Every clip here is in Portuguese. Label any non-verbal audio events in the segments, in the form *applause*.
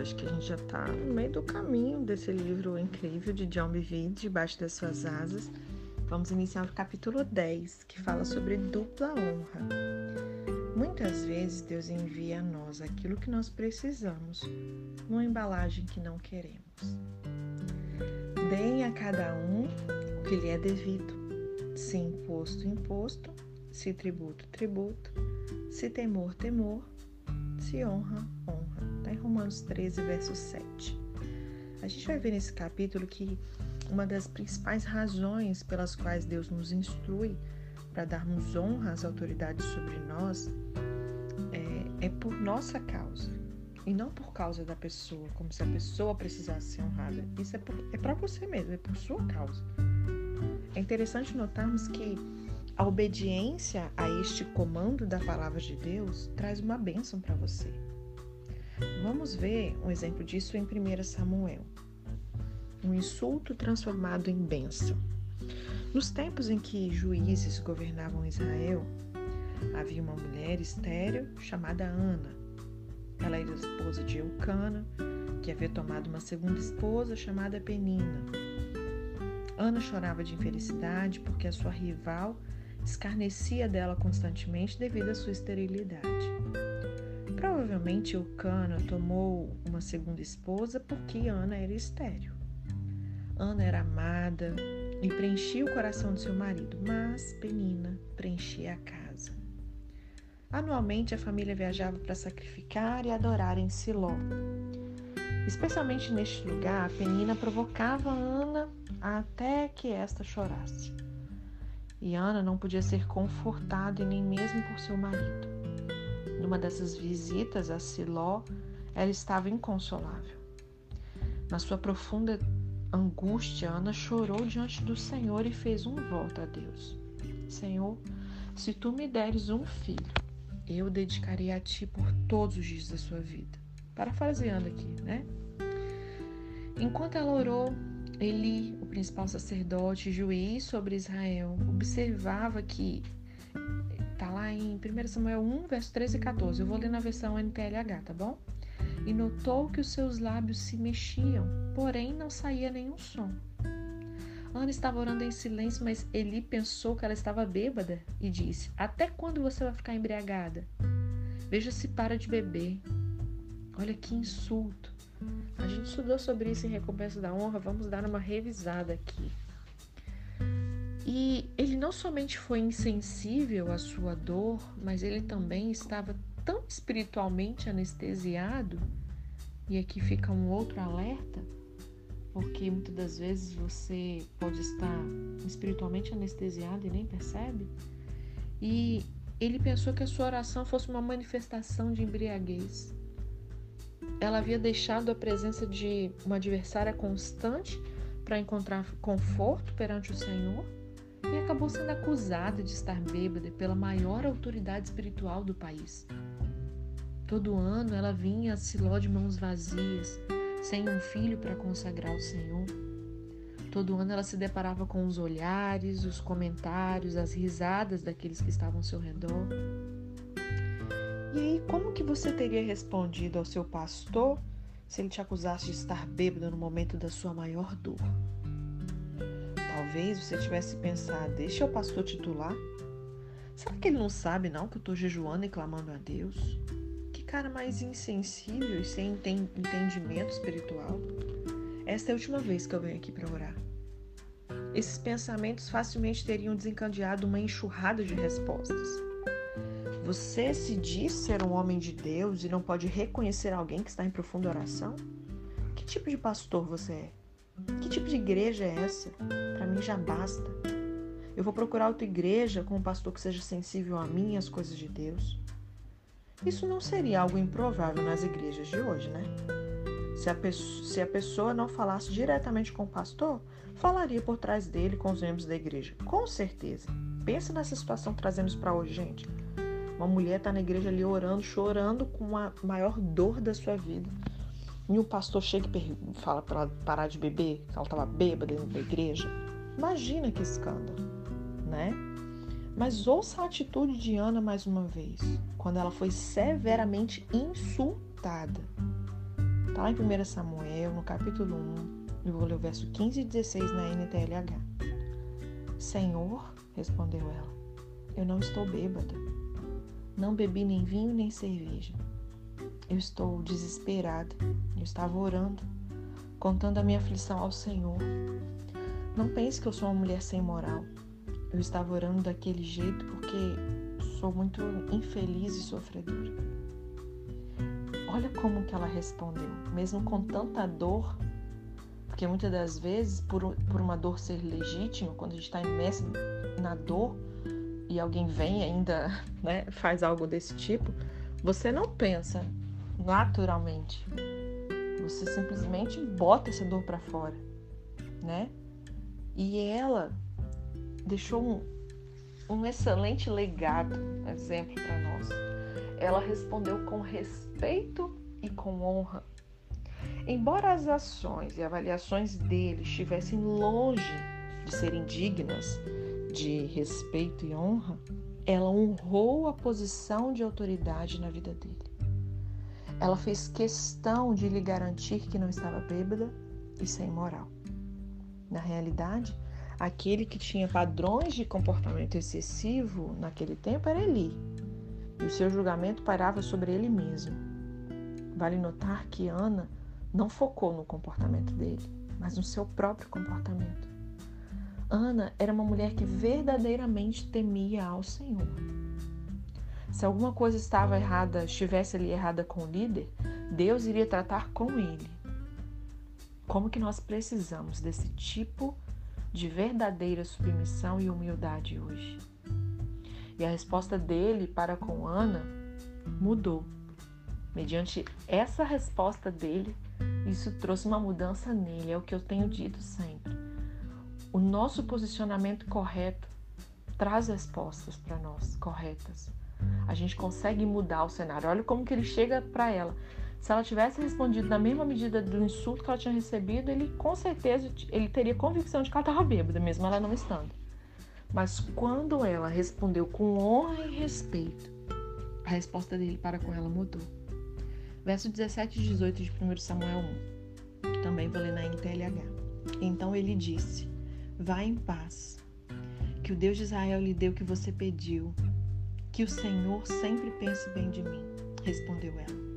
Acho que a gente já está no meio do caminho desse livro incrível de John Bevere, Debaixo das Suas Asas. Vamos iniciar o capítulo 10, que fala sobre dupla honra. Muitas vezes Deus envia a nós aquilo que nós precisamos, numa embalagem que não queremos. Deem a cada um o que lhe é devido, se imposto, imposto, se tributo, tributo, se temor, temor, se honra, honra. Romanos 13, verso 7. A gente vai ver nesse capítulo que uma das principais razões pelas quais Deus nos instrui para darmos honra às autoridades sobre nós é, é por nossa causa e não por causa da pessoa, como se a pessoa precisasse ser honrada. Isso é, é para você mesmo, é por sua causa. É interessante notarmos que a obediência a este comando da palavra de Deus traz uma bênção para você. Vamos ver um exemplo disso em 1 Samuel. Um insulto transformado em bênção. Nos tempos em que juízes governavam Israel, havia uma mulher estéril chamada Ana. Ela era esposa de Eucana, que havia tomado uma segunda esposa chamada Penina. Ana chorava de infelicidade porque a sua rival escarnecia dela constantemente devido à sua esterilidade. Provavelmente Eucana tomou uma segunda esposa porque Ana era estéril. Ana era amada e preenchia o coração de seu marido, mas Penina preenchia a casa. Anualmente a família viajava para sacrificar e adorar em Siló. Especialmente neste lugar, Penina provocava Ana até que esta chorasse e Ana não podia ser confortada nem mesmo por seu marido. Numa dessas visitas a Siló, ela estava inconsolável. Na sua profunda angústia, Ana chorou diante do Senhor e fez um voto a Deus: Senhor, se tu me deres um filho, eu dedicarei a ti por todos os dias da sua vida. Parafraseando aqui, né? Enquanto ela orou, Eli, o principal sacerdote, juiz sobre Israel, observava que está lá em 1 Samuel 1, verso 13 e 14. Eu vou ler na versão NTLH, tá bom? E notou que os seus lábios se mexiam, porém não saía nenhum som. Ana estava orando em silêncio, mas Eli pensou que ela estava bêbada e disse: Até quando você vai ficar embriagada? Veja se para de beber. Olha que insulto. A gente estudou sobre isso em Recompensa da Honra, vamos dar uma revisada aqui. E ele não somente foi insensível à sua dor, mas ele também estava tão espiritualmente anestesiado. E aqui fica um outro alerta, porque muitas das vezes você pode estar espiritualmente anestesiado e nem percebe. E ele pensou que a sua oração fosse uma manifestação de embriaguez. Ela havia deixado a presença de uma adversária constante para encontrar conforto perante o Senhor e acabou sendo acusada de estar bêbada pela maior autoridade espiritual do país. Todo ano ela vinha a Siló de mãos vazias, sem um filho para consagrar ao Senhor. Todo ano ela se deparava com os olhares, os comentários, as risadas daqueles que estavam ao seu redor. E aí, como que você teria respondido ao seu pastor se ele te acusasse de estar bêbado no momento da sua maior dor? Talvez você tivesse pensado, deixa o pastor titular. Será que ele não sabe não que eu estou jejuando e clamando a Deus? Que cara mais insensível e sem entendimento espiritual. Esta é a última vez que eu venho aqui para orar. Esses pensamentos facilmente teriam desencadeado uma enxurrada de respostas. Você se diz ser um homem de Deus e não pode reconhecer alguém que está em profunda oração? Que tipo de pastor você é? Que tipo de igreja é essa? Mim já basta. Eu vou procurar outra igreja com um pastor que seja sensível a mim e às coisas de Deus. Isso não seria algo improvável nas igrejas de hoje, né? Se a, pessoa, se a pessoa não falasse diretamente com o pastor, falaria por trás dele com os membros da igreja. Com certeza. Pensa nessa situação que trazemos para hoje, gente. Uma mulher está na igreja ali orando, chorando com a maior dor da sua vida. E o pastor chega e fala para ela parar de beber, que ela estava bêbada dentro da igreja. Imagina que escândalo, né? Mas ouça a atitude de Ana mais uma vez, quando ela foi severamente insultada. Está lá em 1 Samuel, no capítulo 1, eu vou ler o verso 15 e 16 na NTLH. Senhor, respondeu ela, eu não estou bêbada. Não bebi nem vinho nem cerveja. Eu estou desesperada. Eu estava orando, contando a minha aflição ao Senhor. Não pense que eu sou uma mulher sem moral. Eu estava orando daquele jeito porque sou muito infeliz e sofredora. Olha como que ela respondeu, mesmo com tanta dor, porque muitas das vezes, por, por uma dor ser legítima, quando a gente está imerso na dor e alguém vem ainda *laughs* né, faz algo desse tipo, você não pensa naturalmente. Você simplesmente bota essa dor para fora, né? E ela deixou um, um excelente legado, exemplo para nós. Ela respondeu com respeito e com honra. Embora as ações e avaliações dele estivessem longe de serem dignas de respeito e honra, ela honrou a posição de autoridade na vida dele. Ela fez questão de lhe garantir que não estava bêbada e sem moral. Na realidade, aquele que tinha padrões de comportamento excessivo naquele tempo era Eli, e o seu julgamento parava sobre ele mesmo. Vale notar que Ana não focou no comportamento dele, mas no seu próprio comportamento. Ana era uma mulher que verdadeiramente temia ao Senhor. Se alguma coisa estava errada, estivesse ali errada com o líder, Deus iria tratar com ele. Como que nós precisamos desse tipo de verdadeira submissão e humildade hoje? E a resposta dele para com Ana mudou. Mediante essa resposta dele, isso trouxe uma mudança nele, é o que eu tenho dito sempre. O nosso posicionamento correto traz respostas para nós corretas. A gente consegue mudar o cenário. Olha como que ele chega para ela. Se ela tivesse respondido na mesma medida do insulto que ela tinha recebido, ele com certeza ele teria convicção de que ela estava bêbada, mesmo ela não estando. Mas quando ela respondeu com honra e respeito, a resposta dele para com ela mudou. Verso 17 e 18 de 1 Samuel 1. Também vou ler na NTLH. Então ele disse: Vá em paz, que o Deus de Israel lhe deu o que você pediu, que o Senhor sempre pense bem de mim, respondeu ela.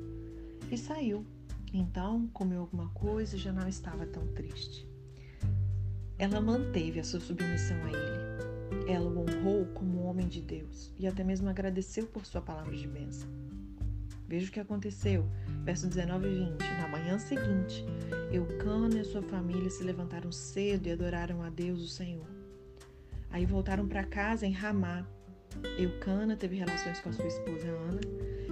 E saiu. Então comeu alguma coisa e já não estava tão triste. Ela manteve a sua submissão a ele. Ela o honrou como homem de Deus e até mesmo agradeceu por sua palavra de bênção. Veja o que aconteceu. Verso 19 e 20. Na manhã seguinte, Eucana e sua família se levantaram cedo e adoraram a Deus, o Senhor. Aí voltaram para casa em Ramá Eucana teve relações com a sua esposa Ana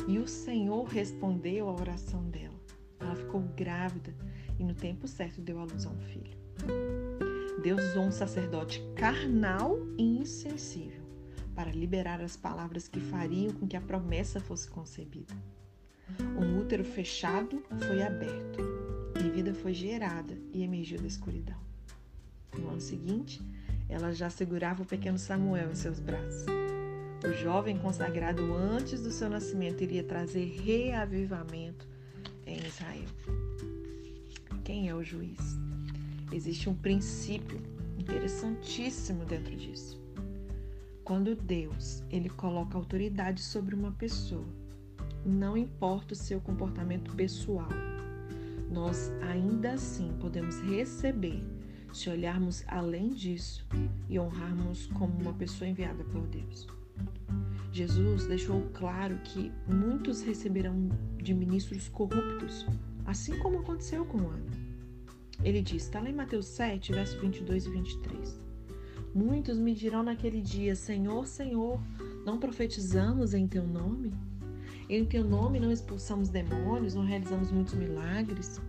e o Senhor respondeu à oração dela. Ela ficou grávida e no tempo certo deu à luz a um filho. Deus usou um sacerdote carnal e insensível para liberar as palavras que fariam com que a promessa fosse concebida. Um útero fechado foi aberto e vida foi gerada e emergiu da escuridão. No ano seguinte, ela já segurava o pequeno Samuel em seus braços. O jovem consagrado antes do seu nascimento iria trazer reavivamento em Israel. Quem é o juiz? Existe um princípio interessantíssimo dentro disso. Quando Deus ele coloca autoridade sobre uma pessoa, não importa o seu comportamento pessoal, nós ainda assim podemos receber se olharmos além disso e honrarmos como uma pessoa enviada por Deus. Jesus deixou claro que muitos receberão de ministros corruptos, assim como aconteceu com Ana. Ele diz, está lá em Mateus 7, verso 22 e 23. Muitos me dirão naquele dia: Senhor, Senhor, não profetizamos em teu nome? Em teu nome não expulsamos demônios, não realizamos muitos milagres?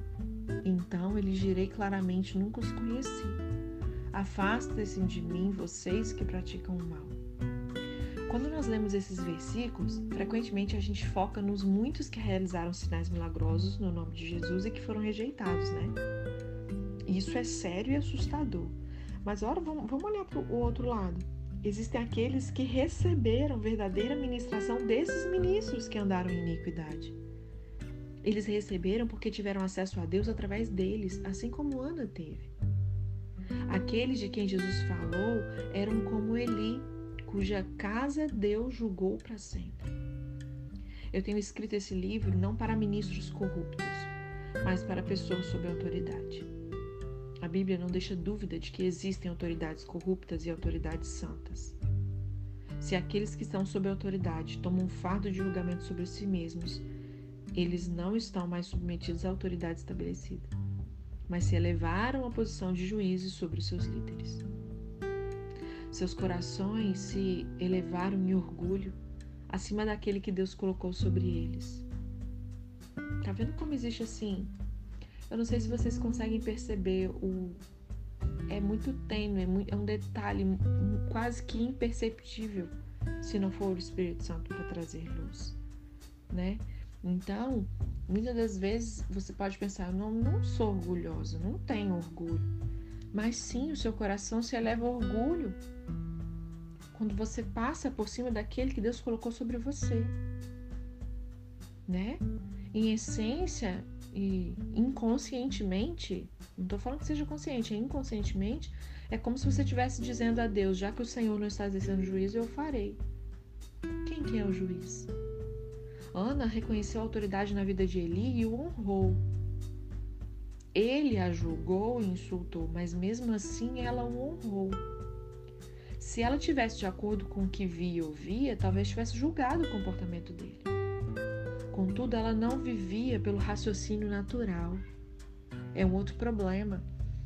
Então eu lhes direi claramente: nunca os conheci. Afastem-se de mim, vocês que praticam o mal. Quando nós lemos esses versículos, frequentemente a gente foca nos muitos que realizaram sinais milagrosos no nome de Jesus e que foram rejeitados, né? Isso é sério e assustador. Mas ora, vamos, olhar para o outro lado. Existem aqueles que receberam verdadeira ministração desses ministros que andaram em iniquidade. Eles receberam porque tiveram acesso a Deus através deles, assim como Ana teve. Aqueles de quem Jesus falou eram como Eli, cuja casa Deus julgou para sempre. Eu tenho escrito esse livro não para ministros corruptos, mas para pessoas sob autoridade. A Bíblia não deixa dúvida de que existem autoridades corruptas e autoridades santas. Se aqueles que estão sob autoridade tomam um fardo de julgamento sobre si mesmos, eles não estão mais submetidos à autoridade estabelecida, mas se elevaram à posição de juízes sobre os seus líderes. Seus corações se elevaram em orgulho acima daquele que Deus colocou sobre eles. Tá vendo como existe assim? Eu não sei se vocês conseguem perceber o é muito tênue, é, é um detalhe quase que imperceptível se não for o Espírito Santo para trazer luz, né? Então, muitas das vezes você pode pensar, não, não sou orgulhosa, não tenho orgulho. Mas sim, o seu coração se eleva ao orgulho quando você passa por cima daquele que Deus colocou sobre você. Né? Em essência e inconscientemente, não estou falando que seja consciente, é inconscientemente, é como se você estivesse dizendo a Deus, já que o Senhor não está exercendo juízo, eu farei. Quem que é o juiz? Ana reconheceu a autoridade na vida de Eli e o honrou. Ele a julgou e insultou, mas mesmo assim ela o honrou. Se ela tivesse de acordo com o que via e ouvia, talvez tivesse julgado o comportamento dele. Contudo, ela não vivia pelo raciocínio natural. É um outro problema.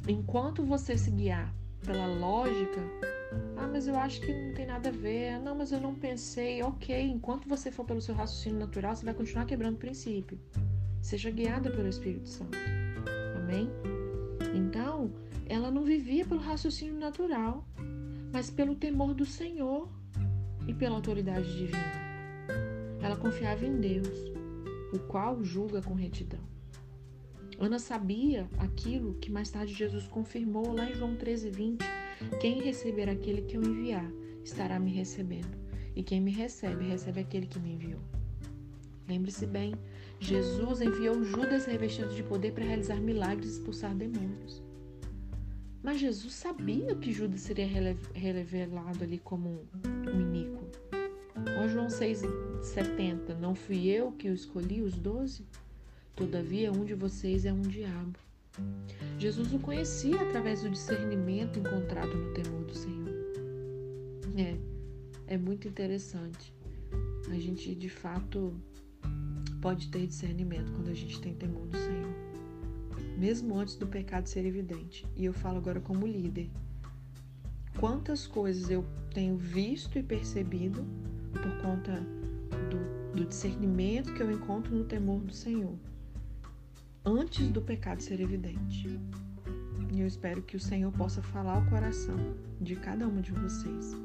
Enquanto você se guiar pela lógica, ah, mas eu acho que não tem nada a ver. Não, mas eu não pensei. Ok, enquanto você for pelo seu raciocínio natural, você vai continuar quebrando o princípio. Seja guiada pelo Espírito Santo. Então, ela não vivia pelo raciocínio natural, mas pelo temor do Senhor e pela autoridade divina. Ela confiava em Deus, o qual julga com retidão. Ana sabia aquilo que mais tarde Jesus confirmou lá em João 13, 20 quem receber aquele que eu enviar, estará me recebendo. E quem me recebe, recebe aquele que me enviou. Lembre-se bem, Jesus enviou Judas revestido de poder para realizar milagres e expulsar demônios. Mas Jesus sabia que Judas seria revelado ali como um iníquo. Ó João 6,70, não fui eu que o escolhi, os doze? Todavia, um de vocês é um diabo. Jesus o conhecia através do discernimento encontrado no temor do Senhor. É, é muito interessante. A gente de fato pode ter discernimento quando a gente tem temor do Senhor, mesmo antes do pecado ser evidente. E eu falo agora como líder. Quantas coisas eu tenho visto e percebido por conta do, do discernimento que eu encontro no temor do Senhor antes do pecado ser evidente. E eu espero que o Senhor possa falar ao coração de cada um de vocês.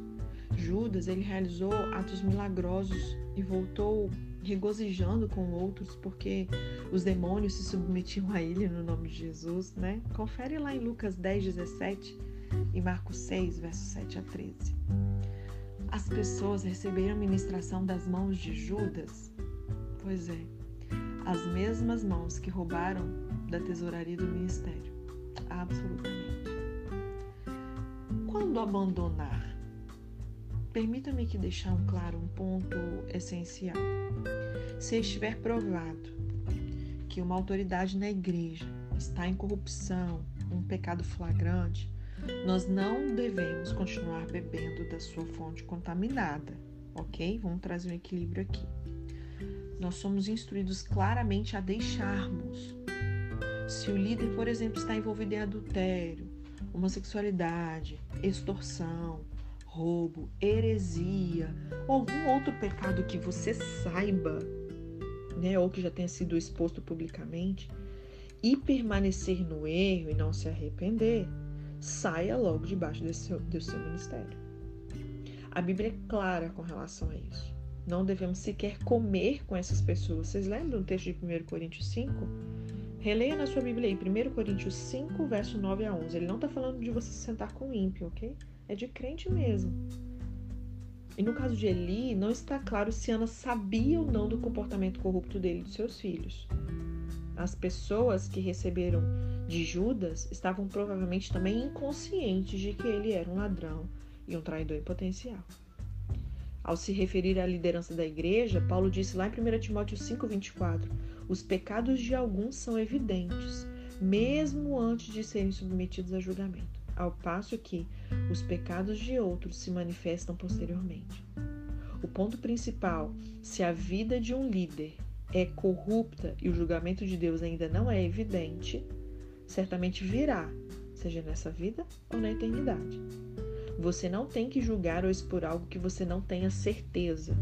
Judas, ele realizou atos milagrosos e voltou regozijando com outros porque os demônios se submetiam a ele no nome de Jesus, né? Confere lá em Lucas 10, 17 e Marcos 6, versos 7 a 13. As pessoas receberam ministração das mãos de Judas? Pois é, as mesmas mãos que roubaram da tesouraria do ministério. Absolutamente. Quando abandonar? Permita-me que deixar um claro um ponto essencial. Se estiver provado que uma autoridade na igreja está em corrupção, um pecado flagrante, nós não devemos continuar bebendo da sua fonte contaminada, ok? Vamos trazer um equilíbrio aqui nós somos instruídos claramente a deixarmos. Se o líder, por exemplo, está envolvido em adultério, homossexualidade, extorsão, roubo, heresia algum outro pecado que você saiba, né, ou que já tenha sido exposto publicamente, e permanecer no erro e não se arrepender, saia logo debaixo desse seu, do seu ministério. A Bíblia é clara com relação a isso. Não devemos sequer comer com essas pessoas. Vocês lembram do texto de 1 Coríntios 5? Releia na sua Bíblia aí, 1 Coríntios 5, verso 9 a 11. Ele não está falando de você se sentar com ímpio, ok? É de crente mesmo. E no caso de Eli, não está claro se Ana sabia ou não do comportamento corrupto dele e de seus filhos. As pessoas que receberam de Judas estavam provavelmente também inconscientes de que ele era um ladrão e um traidor em potencial. Ao se referir à liderança da igreja, Paulo disse lá em 1 Timóteo 5,24: Os pecados de alguns são evidentes, mesmo antes de serem submetidos a julgamento, ao passo que os pecados de outros se manifestam posteriormente. O ponto principal, se a vida de um líder é corrupta e o julgamento de Deus ainda não é evidente, certamente virá, seja nessa vida ou na eternidade. Você não tem que julgar ou expor algo que você não tenha certeza.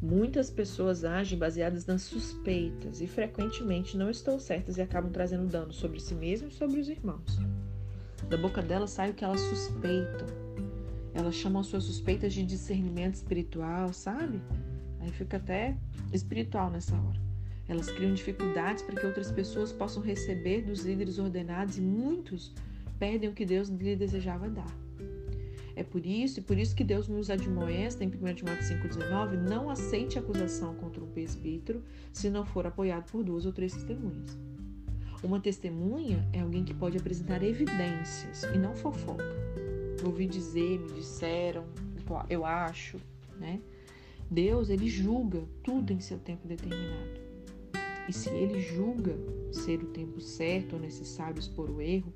Muitas pessoas agem baseadas nas suspeitas e frequentemente não estão certas e acabam trazendo dano sobre si mesmas e sobre os irmãos. Da boca delas sai o que elas suspeitam. Elas chamam suas suspeitas de discernimento espiritual, sabe? Aí fica até espiritual nessa hora. Elas criam dificuldades para que outras pessoas possam receber dos líderes ordenados e muitos perdem o que Deus lhe desejava dar. É por isso e por isso que Deus nos admoesta em 1 Timóteo 5,19: não aceite acusação contra um presbítero se não for apoiado por duas ou três testemunhas. Uma testemunha é alguém que pode apresentar evidências e não fofoca. Ouvi dizer, me disseram, eu acho, né? Deus, ele julga tudo em seu tempo determinado. E se ele julga ser o tempo certo ou necessário expor o erro,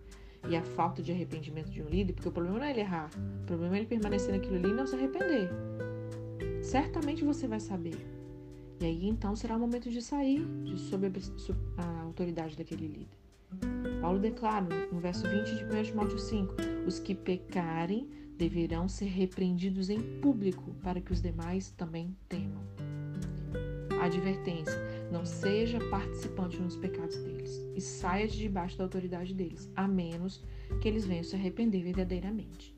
e a falta de arrependimento de um líder, porque o problema não é ele errar, o problema é ele permanecer naquilo ali e não se arrepender. Certamente você vai saber. E aí então será o momento de sair de sob a, autoridade daquele líder. Paulo declara no verso 20 de 1 Timóteo 5: Os que pecarem deverão ser repreendidos em público, para que os demais também temam. Advertência: não seja participante nos pecados deles e saia de debaixo da autoridade deles, a menos que eles venham se arrepender verdadeiramente.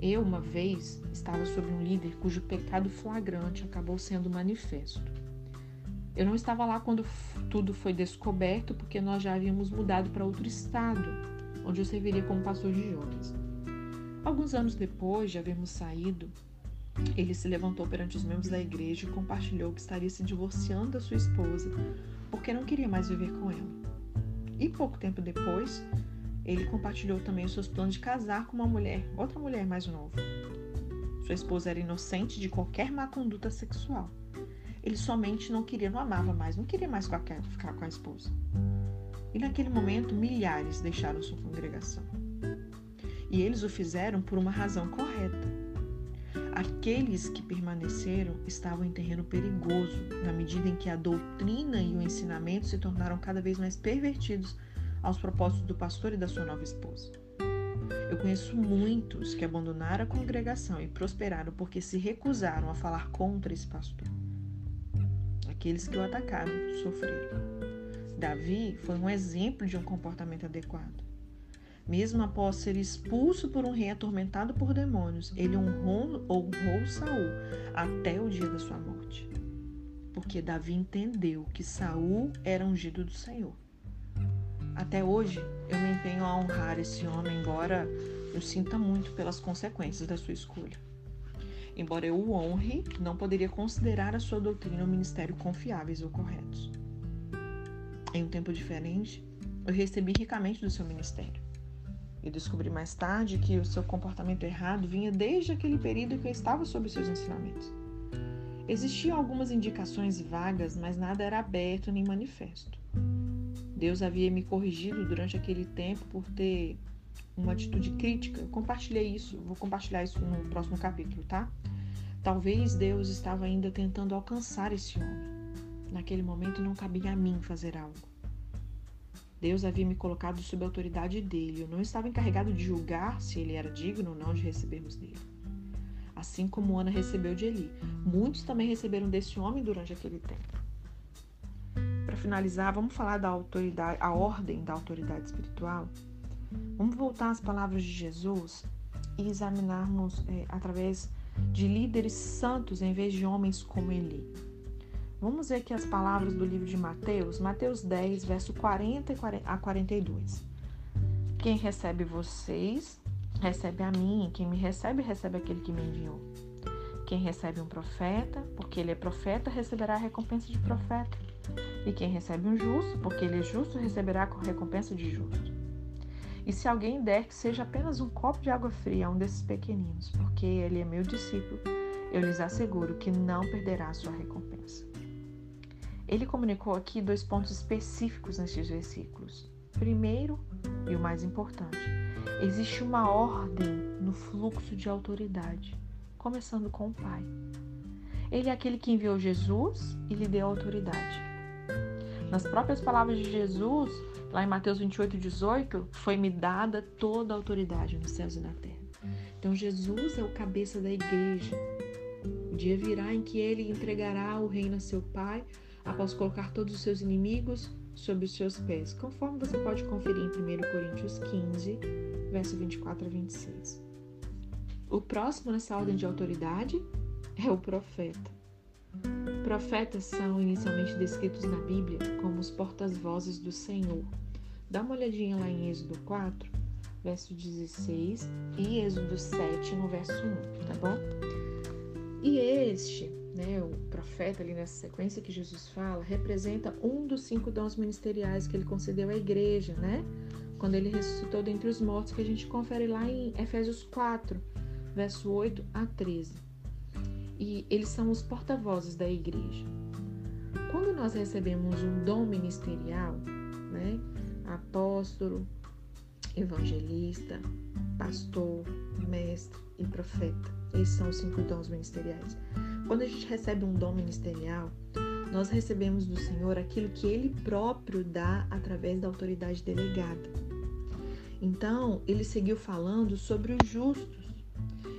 Eu, uma vez, estava sob um líder cujo pecado flagrante acabou sendo manifesto. Eu não estava lá quando tudo foi descoberto, porque nós já havíamos mudado para outro estado, onde eu serviria como pastor de jovens. Alguns anos depois de havermos saído, ele se levantou perante os membros da igreja e compartilhou que estaria se divorciando da sua esposa porque não queria mais viver com ela. E pouco tempo depois, ele compartilhou também os seus planos de casar com uma mulher, outra mulher mais nova. Sua esposa era inocente de qualquer má conduta sexual. Ele somente não queria, não amava mais, não queria mais ficar com a esposa. E naquele momento, milhares deixaram sua congregação. E eles o fizeram por uma razão correta Aqueles que permaneceram estavam em terreno perigoso, na medida em que a doutrina e o ensinamento se tornaram cada vez mais pervertidos aos propósitos do pastor e da sua nova esposa. Eu conheço muitos que abandonaram a congregação e prosperaram porque se recusaram a falar contra esse pastor. Aqueles que o atacaram sofreram. Davi foi um exemplo de um comportamento adequado. Mesmo após ser expulso por um rei atormentado por demônios, ele honrou, honrou Saul até o dia da sua morte. Porque Davi entendeu que Saul era ungido do Senhor. Até hoje, eu me empenho a honrar esse homem, embora eu sinta muito pelas consequências da sua escolha. Embora eu o honre, não poderia considerar a sua doutrina ou ministério confiáveis ou corretos. Em um tempo diferente, eu recebi ricamente do seu ministério. E descobri mais tarde que o seu comportamento errado vinha desde aquele período que eu estava sob seus ensinamentos. Existiam algumas indicações vagas, mas nada era aberto nem manifesto. Deus havia me corrigido durante aquele tempo por ter uma atitude crítica. Eu compartilhei isso, vou compartilhar isso no próximo capítulo, tá? Talvez Deus estava ainda tentando alcançar esse homem. Naquele momento não cabia a mim fazer algo. Deus havia me colocado sob a autoridade dele. Eu não estava encarregado de julgar se ele era digno ou não de recebermos dele. Assim como Ana recebeu de Eli. Muitos também receberam desse homem durante aquele tempo. Para finalizar, vamos falar da autoridade, a ordem da autoridade espiritual. Vamos voltar às palavras de Jesus e examinarmos é, através de líderes santos em vez de homens como Eli. Vamos ver aqui as palavras do livro de Mateus, Mateus 10, verso 40 a 42. Quem recebe vocês, recebe a mim, quem me recebe, recebe aquele que me enviou. Quem recebe um profeta, porque ele é profeta, receberá a recompensa de profeta. E quem recebe um justo, porque ele é justo, receberá a recompensa de justo. E se alguém der que seja apenas um copo de água fria a um desses pequeninos, porque ele é meu discípulo, eu lhes asseguro que não perderá a sua recompensa. Ele comunicou aqui dois pontos específicos nestes versículos. Primeiro, e o mais importante, existe uma ordem no fluxo de autoridade começando com o Pai. Ele é aquele que enviou Jesus e lhe deu autoridade. Nas próprias palavras de Jesus, lá em Mateus 28, 18, foi-me dada toda a autoridade nos céus e na terra. Então, Jesus é o cabeça da igreja. O dia virá em que ele entregará o reino a seu Pai, após colocar todos os seus inimigos sob os seus pés, conforme você pode conferir em 1 Coríntios 15, verso 24 a 26. O próximo nessa ordem de autoridade é o profeta. Profetas são inicialmente descritos na Bíblia como os portas-vozes do Senhor. Dá uma olhadinha lá em Êxodo 4, verso 16, e Êxodo 7, no verso 1, tá bom? E este, né, o profeta ali nessa sequência que Jesus fala, representa um dos cinco dons ministeriais que ele concedeu à igreja, né? Quando ele ressuscitou dentre os mortos, que a gente confere lá em Efésios 4, verso 8 a 13. E eles são os porta-vozes da igreja. Quando nós recebemos um dom ministerial, né, apóstolo, evangelista, pastor, mestre e profeta, esses são os cinco dons ministeriais. Quando a gente recebe um dom ministerial, nós recebemos do Senhor aquilo que Ele próprio dá através da autoridade delegada. Então, ele seguiu falando sobre os justos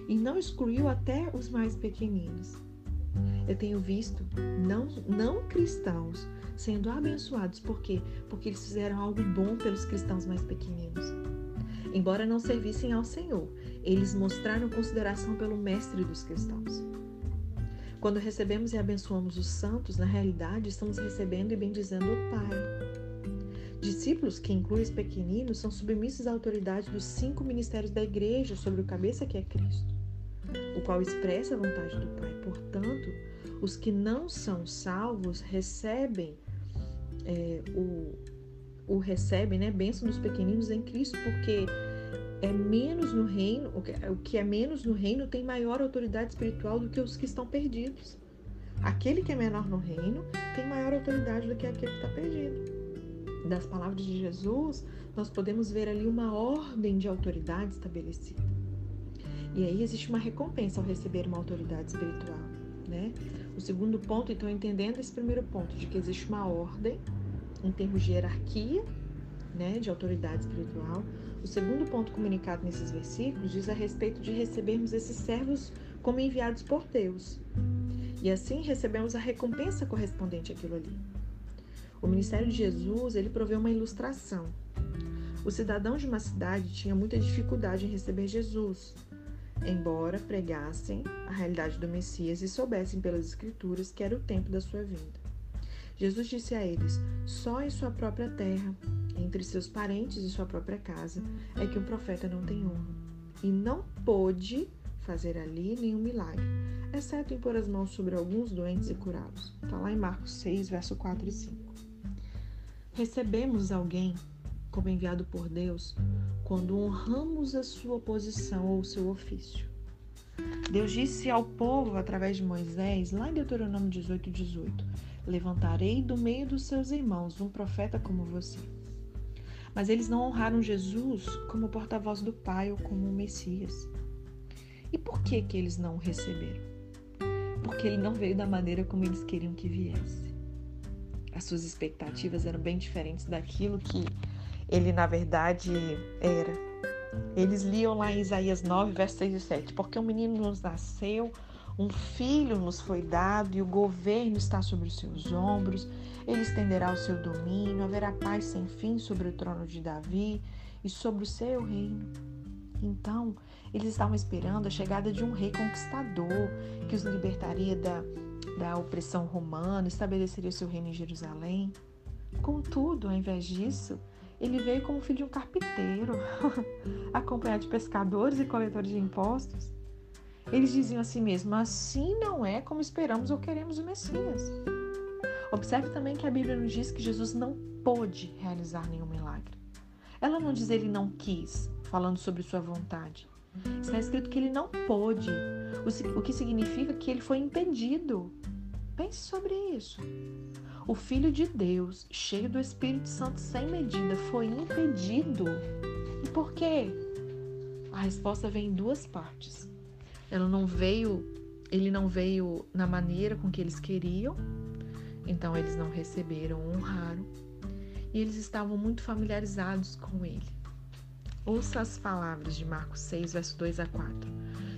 e não excluiu até os mais pequeninos. Eu tenho visto não, não cristãos sendo abençoados, por quê? Porque eles fizeram algo bom pelos cristãos mais pequeninos. Embora não servissem ao Senhor, eles mostraram consideração pelo mestre dos cristãos. Quando recebemos e abençoamos os santos, na realidade estamos recebendo e bendizendo o Pai. Discípulos, que incluem os pequeninos, são submissos à autoridade dos cinco ministérios da igreja sobre o cabeça que é Cristo o qual expressa a vontade do Pai. Portanto, os que não são salvos recebem é, o, o recebem, né, bênção dos pequeninos em Cristo, porque é menos no reino, o que é menos no reino tem maior autoridade espiritual do que os que estão perdidos. Aquele que é menor no reino tem maior autoridade do que aquele que está perdido. Das palavras de Jesus, nós podemos ver ali uma ordem de autoridade estabelecida. E aí existe uma recompensa ao receber uma autoridade espiritual, né? O segundo ponto, então, entendendo esse primeiro ponto, de que existe uma ordem em termos de hierarquia, né, de autoridade espiritual. O segundo ponto comunicado nesses versículos diz a respeito de recebermos esses servos como enviados por Deus. E assim recebemos a recompensa correspondente àquilo ali. O ministério de Jesus, ele proveu uma ilustração. O cidadão de uma cidade tinha muita dificuldade em receber Jesus, embora pregassem a realidade do Messias e soubessem pelas Escrituras que era o tempo da sua vinda. Jesus disse a eles: Só em sua própria terra, entre seus parentes e sua própria casa, é que um profeta não tem honra. E não pôde fazer ali nenhum milagre, exceto impor as mãos sobre alguns doentes e curá-los. Está lá em Marcos 6, verso 4 e 5. Recebemos alguém como enviado por Deus quando honramos a sua posição ou o seu ofício. Deus disse ao povo através de Moisés, lá em Deuteronômio 18, 18: Levantarei do meio dos seus irmãos um profeta como você. Mas eles não honraram Jesus como porta-voz do Pai ou como o Messias. E por que, que eles não o receberam? Porque ele não veio da maneira como eles queriam que viesse. As suas expectativas eram bem diferentes daquilo que ele na verdade era. Eles liam lá em Isaías 9, verso 6 e 7, porque um menino nos nasceu, um filho nos foi dado e o governo está sobre os seus ombros, ele estenderá o seu domínio, haverá paz sem fim sobre o trono de Davi e sobre o seu reino. Então, eles estavam esperando a chegada de um rei conquistador que os libertaria da, da opressão romana, estabeleceria seu reino em Jerusalém. Contudo, ao invés disso, Ele veio como filho de um carpinteiro, *laughs* acompanhado de pescadores e coletores de impostos. Eles diziam a si mesmos: assim não é como esperamos ou queremos o Messias. Observe também que a Bíblia nos diz que Jesus não pôde realizar nenhum milagre. Ela não diz ele não quis, falando sobre sua vontade. Está escrito que ele não pôde, o que significa que ele foi impedido. Pense sobre isso. O Filho de Deus, cheio do Espírito Santo sem medida, foi impedido. E por quê? A resposta vem em duas partes. Ela não veio, ele não veio na maneira com que eles queriam, então eles não receberam, honraram, e eles estavam muito familiarizados com ele. Ouça as palavras de Marcos 6, verso 2 a 4.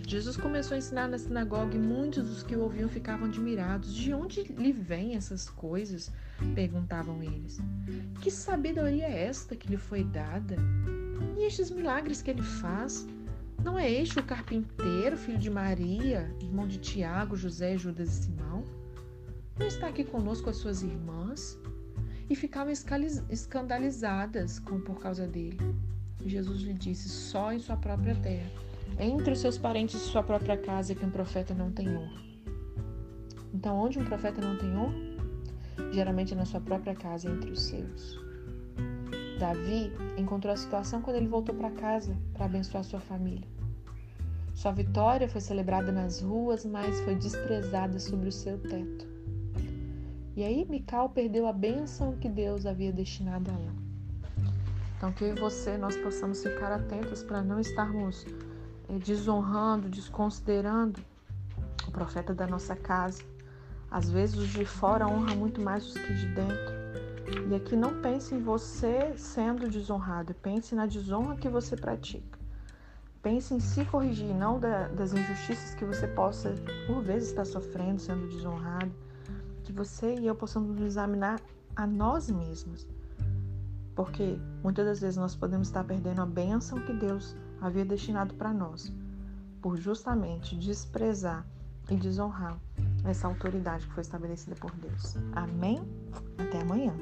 Jesus começou a ensinar na sinagoga e muitos dos que o ouviam ficavam admirados. De onde lhe vêm essas coisas? perguntavam eles. Que sabedoria é esta que lhe foi dada? E estes milagres que ele faz? Não é este o carpinteiro, filho de Maria, irmão de Tiago, José, Judas e Simão? Não está aqui conosco as suas irmãs? E ficavam escandalizadas com, por causa dele. Jesus lhe disse: só em sua própria terra, entre os seus parentes e sua própria casa, que um profeta não tem honra. Então, onde um profeta não tem honra? Geralmente na sua própria casa, entre os seus. Davi encontrou a situação quando ele voltou para casa para abençoar sua família. Sua vitória foi celebrada nas ruas, mas foi desprezada sobre o seu teto. E aí Mical perdeu a bênção que Deus havia destinado a ela. Então, que eu e você nós possamos ficar atentos para não estarmos é, desonrando, desconsiderando o profeta da nossa casa. Às vezes, os de fora honram muito mais os que de dentro. E aqui não pense em você sendo desonrado, pense na desonra que você pratica. Pense em se corrigir, não da, das injustiças que você possa, por vezes, estar sofrendo, sendo desonrado. Que você e eu possamos nos examinar a nós mesmos porque muitas das vezes nós podemos estar perdendo a bênção que Deus havia destinado para nós, por justamente desprezar e desonrar essa autoridade que foi estabelecida por Deus. Amém? Até amanhã.